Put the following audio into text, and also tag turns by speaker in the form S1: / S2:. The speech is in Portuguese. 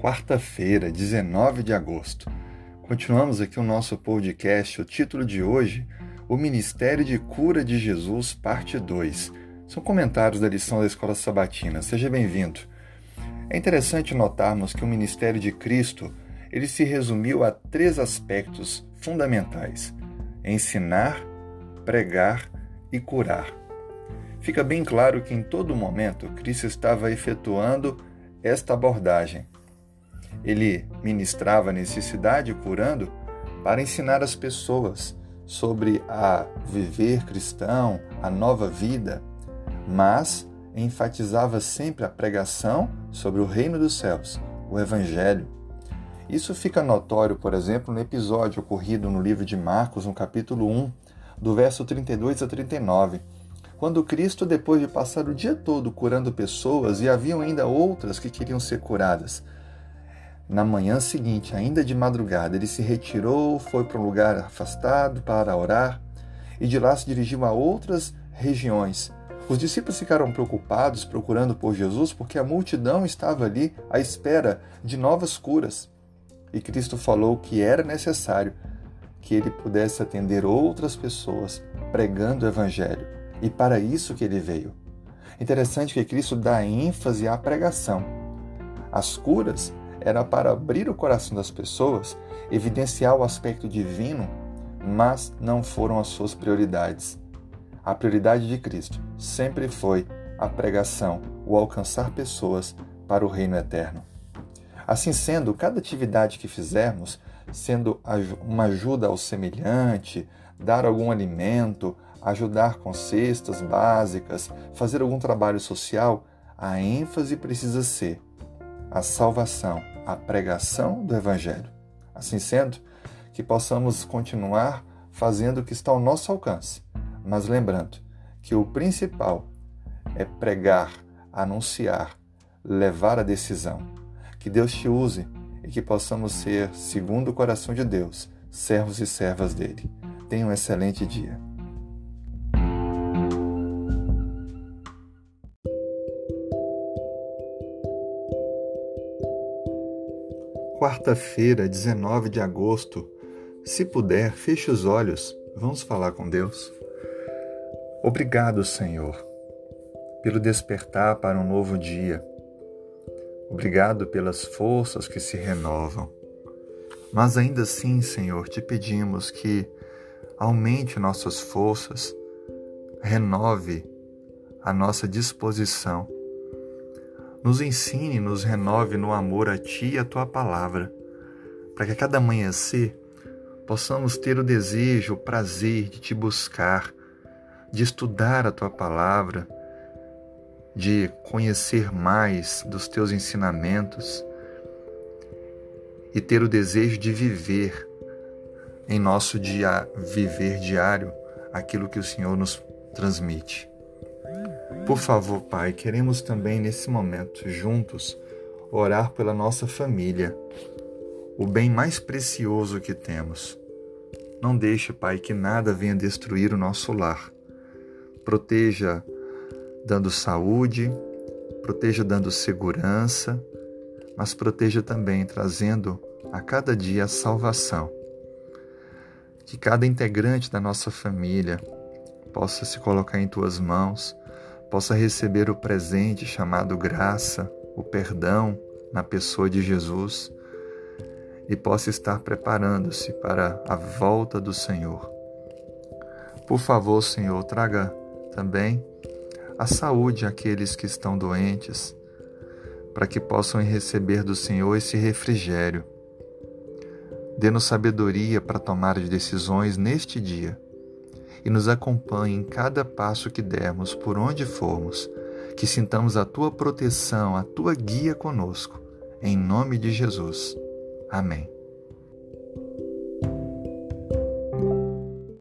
S1: quarta-feira, 19 de agosto. Continuamos aqui o nosso podcast. O título de hoje, O Ministério de Cura de Jesus, parte 2. São comentários da lição da Escola Sabatina. Seja bem-vindo. É interessante notarmos que o ministério de Cristo, ele se resumiu a três aspectos fundamentais: ensinar, pregar e curar. Fica bem claro que em todo momento Cristo estava efetuando esta abordagem ele ministrava a necessidade curando para ensinar as pessoas sobre a viver cristão, a nova vida, mas enfatizava sempre a pregação sobre o reino dos céus, o evangelho. Isso fica notório, por exemplo, no episódio ocorrido no livro de Marcos, no capítulo 1, do verso 32 a 39, quando Cristo, depois de passar o dia todo curando pessoas e haviam ainda outras que queriam ser curadas, na manhã seguinte, ainda de madrugada, ele se retirou, foi para um lugar afastado para orar e de lá se dirigiu a outras regiões. Os discípulos ficaram preocupados procurando por Jesus porque a multidão estava ali à espera de novas curas. E Cristo falou que era necessário que ele pudesse atender outras pessoas pregando o evangelho. E para isso que ele veio. Interessante que Cristo dá ênfase à pregação. As curas era para abrir o coração das pessoas, evidenciar o aspecto divino, mas não foram as suas prioridades. A prioridade de Cristo sempre foi a pregação, o alcançar pessoas para o reino eterno. Assim sendo, cada atividade que fizermos, sendo uma ajuda ao semelhante, dar algum alimento, ajudar com cestas básicas, fazer algum trabalho social, a ênfase precisa ser a salvação, a pregação do Evangelho. Assim sendo, que possamos continuar fazendo o que está ao nosso alcance, mas lembrando que o principal é pregar, anunciar, levar a decisão. Que Deus te use e que possamos ser, segundo o coração de Deus, servos e servas dele. Tenha um excelente dia. Quarta-feira, 19 de agosto. Se puder, feche os olhos. Vamos falar com Deus. Obrigado, Senhor, pelo despertar para um novo dia. Obrigado pelas forças que se renovam. Mas ainda assim, Senhor, te pedimos que aumente nossas forças, renove a nossa disposição nos ensine, nos renove no amor a Ti e a Tua palavra, para que a cada amanhecer possamos ter o desejo, o prazer de Te buscar, de estudar a Tua palavra, de conhecer mais dos Teus ensinamentos e ter o desejo de viver em nosso dia viver diário aquilo que o Senhor nos transmite. Por favor, Pai, queremos também nesse momento, juntos, orar pela nossa família, o bem mais precioso que temos. Não deixe, Pai, que nada venha destruir o nosso lar. Proteja dando saúde, proteja dando segurança, mas proteja também trazendo a cada dia a salvação. Que cada integrante da nossa família possa se colocar em tuas mãos possa receber o presente chamado graça, o perdão na pessoa de Jesus e possa estar preparando-se para a volta do Senhor. Por favor, Senhor, traga também a saúde àqueles que estão doentes, para que possam receber do Senhor esse refrigério. Dê-nos sabedoria para tomar decisões neste dia e nos acompanhe em cada passo que dermos, por onde formos, que sintamos a tua proteção, a tua guia conosco. Em nome de Jesus. Amém.